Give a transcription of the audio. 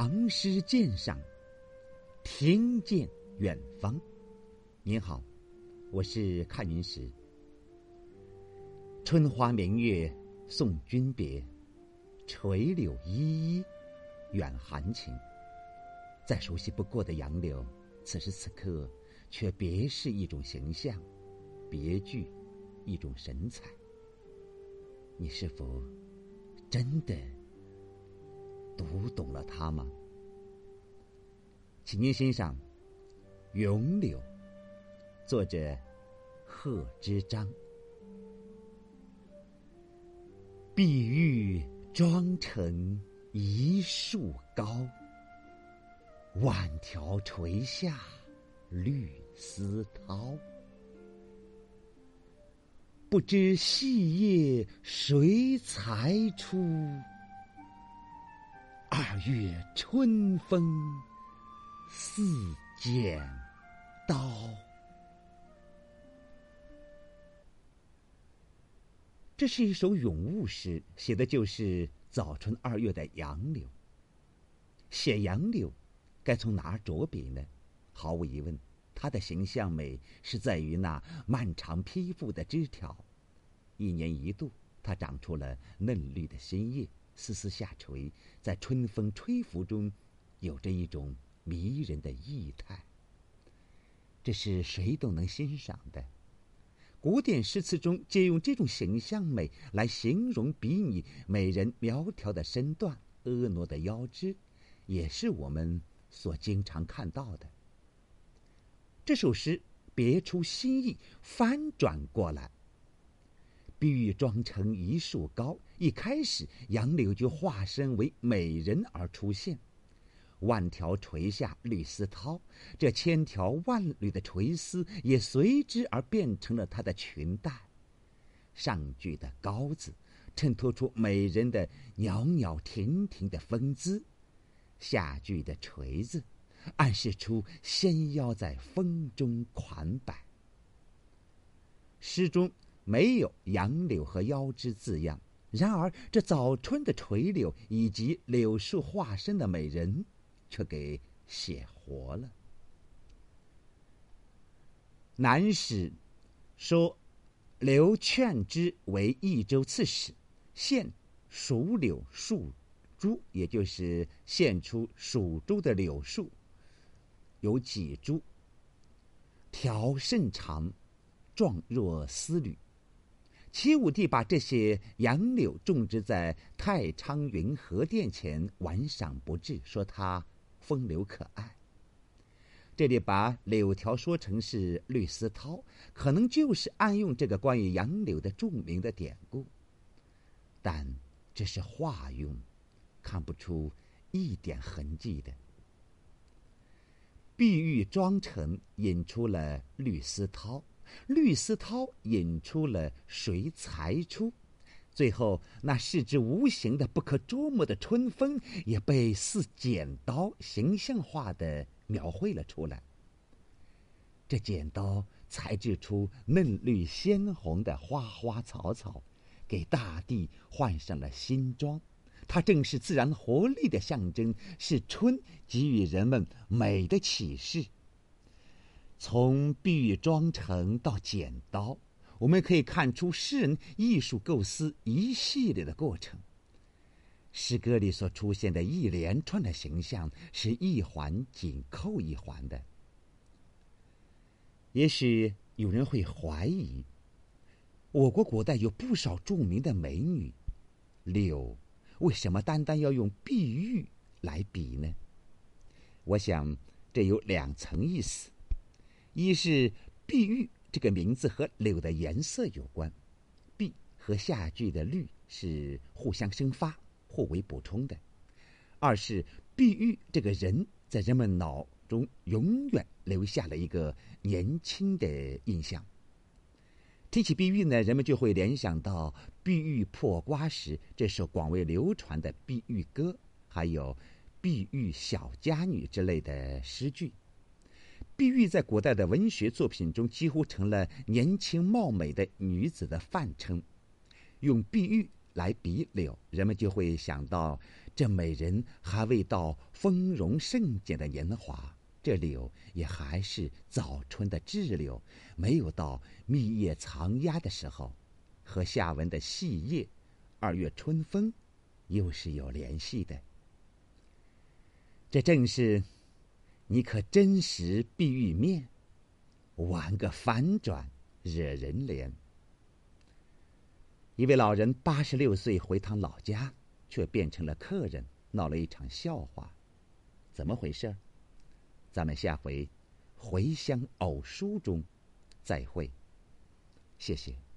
唐诗鉴赏，听见远方。您好，我是看云石。春花明月送君别，垂柳依依远含情。再熟悉不过的杨柳，此时此刻却别是一种形象，别具一种神采。你是否真的？读懂了他吗？请您欣赏《咏柳》，作者贺知章。碧玉妆成一树高，万条垂下绿丝绦。不知细叶谁裁出？二月春风似剪刀。这是一首咏物诗，写的就是早春二月的杨柳。写杨柳，该从哪儿着笔呢？毫无疑问，它的形象美是在于那漫长披覆的枝条。一年一度，它长出了嫩绿的新叶。丝丝下垂，在春风吹拂中，有着一种迷人的意态。这是谁都能欣赏的。古典诗词中借用这种形象美来形容比拟美人苗条的身段、婀娜的腰肢，也是我们所经常看到的。这首诗别出心意，翻转过来。碧玉妆成一树高，一开始杨柳就化身为美人而出现。万条垂下绿丝绦，这千条万缕的垂丝也随之而变成了她的裙带。上句的“高”字，衬托出美人的袅袅婷婷的风姿；下句的“垂”字，暗示出纤腰在风中款摆。诗中。没有杨柳和腰枝字样，然而这早春的垂柳以及柳树化身的美人，却给写活了。南史说，刘劝之为益州刺史，献蜀柳数株，也就是献出蜀州的柳树有几株，条甚长，状若丝缕。齐武帝把这些杨柳种植在太昌云和殿前，玩赏不至，说它风流可爱。这里把柳条说成是绿丝绦，可能就是暗用这个关于杨柳的著名的典故。但这是化用，看不出一点痕迹的。碧玉妆成引出了绿丝绦。绿丝绦引出了谁裁出？最后那视之无形的、不可捉摸的春风，也被似剪刀形象化的描绘了出来。这剪刀裁制出嫩绿鲜红的花花草草，给大地换上了新装。它正是自然活力的象征，是春给予人们美的启示。从碧玉妆成到剪刀，我们可以看出诗人艺术构思一系列的过程。诗歌里所出现的一连串的形象，是一环紧扣一环的。也许有人会怀疑，我国古代有不少著名的美女，柳为什么单单要用碧玉来比呢？我想，这有两层意思。一是碧玉这个名字和柳的颜色有关，碧和下句的绿是互相生发、互为补充的；二是碧玉这个人在人们脑中永远留下了一个年轻的印象。提起碧玉呢，人们就会联想到“碧玉破瓜”时这首广为流传的《碧玉歌》，还有“碧玉小家女”之类的诗句。碧玉在古代的文学作品中几乎成了年轻貌美的女子的泛称，用碧玉来比柳，人们就会想到这美人还未到丰容盛景的年华，这柳也还是早春的稚柳，没有到密叶藏压的时候，和下文的细叶、二月春风，又是有联系的。这正是，你可真实碧玉面，玩个反转，惹人怜。一位老人八十六岁回趟老家，却变成了客人，闹了一场笑话，怎么回事？咱们下回《回乡偶书》中再会。谢谢。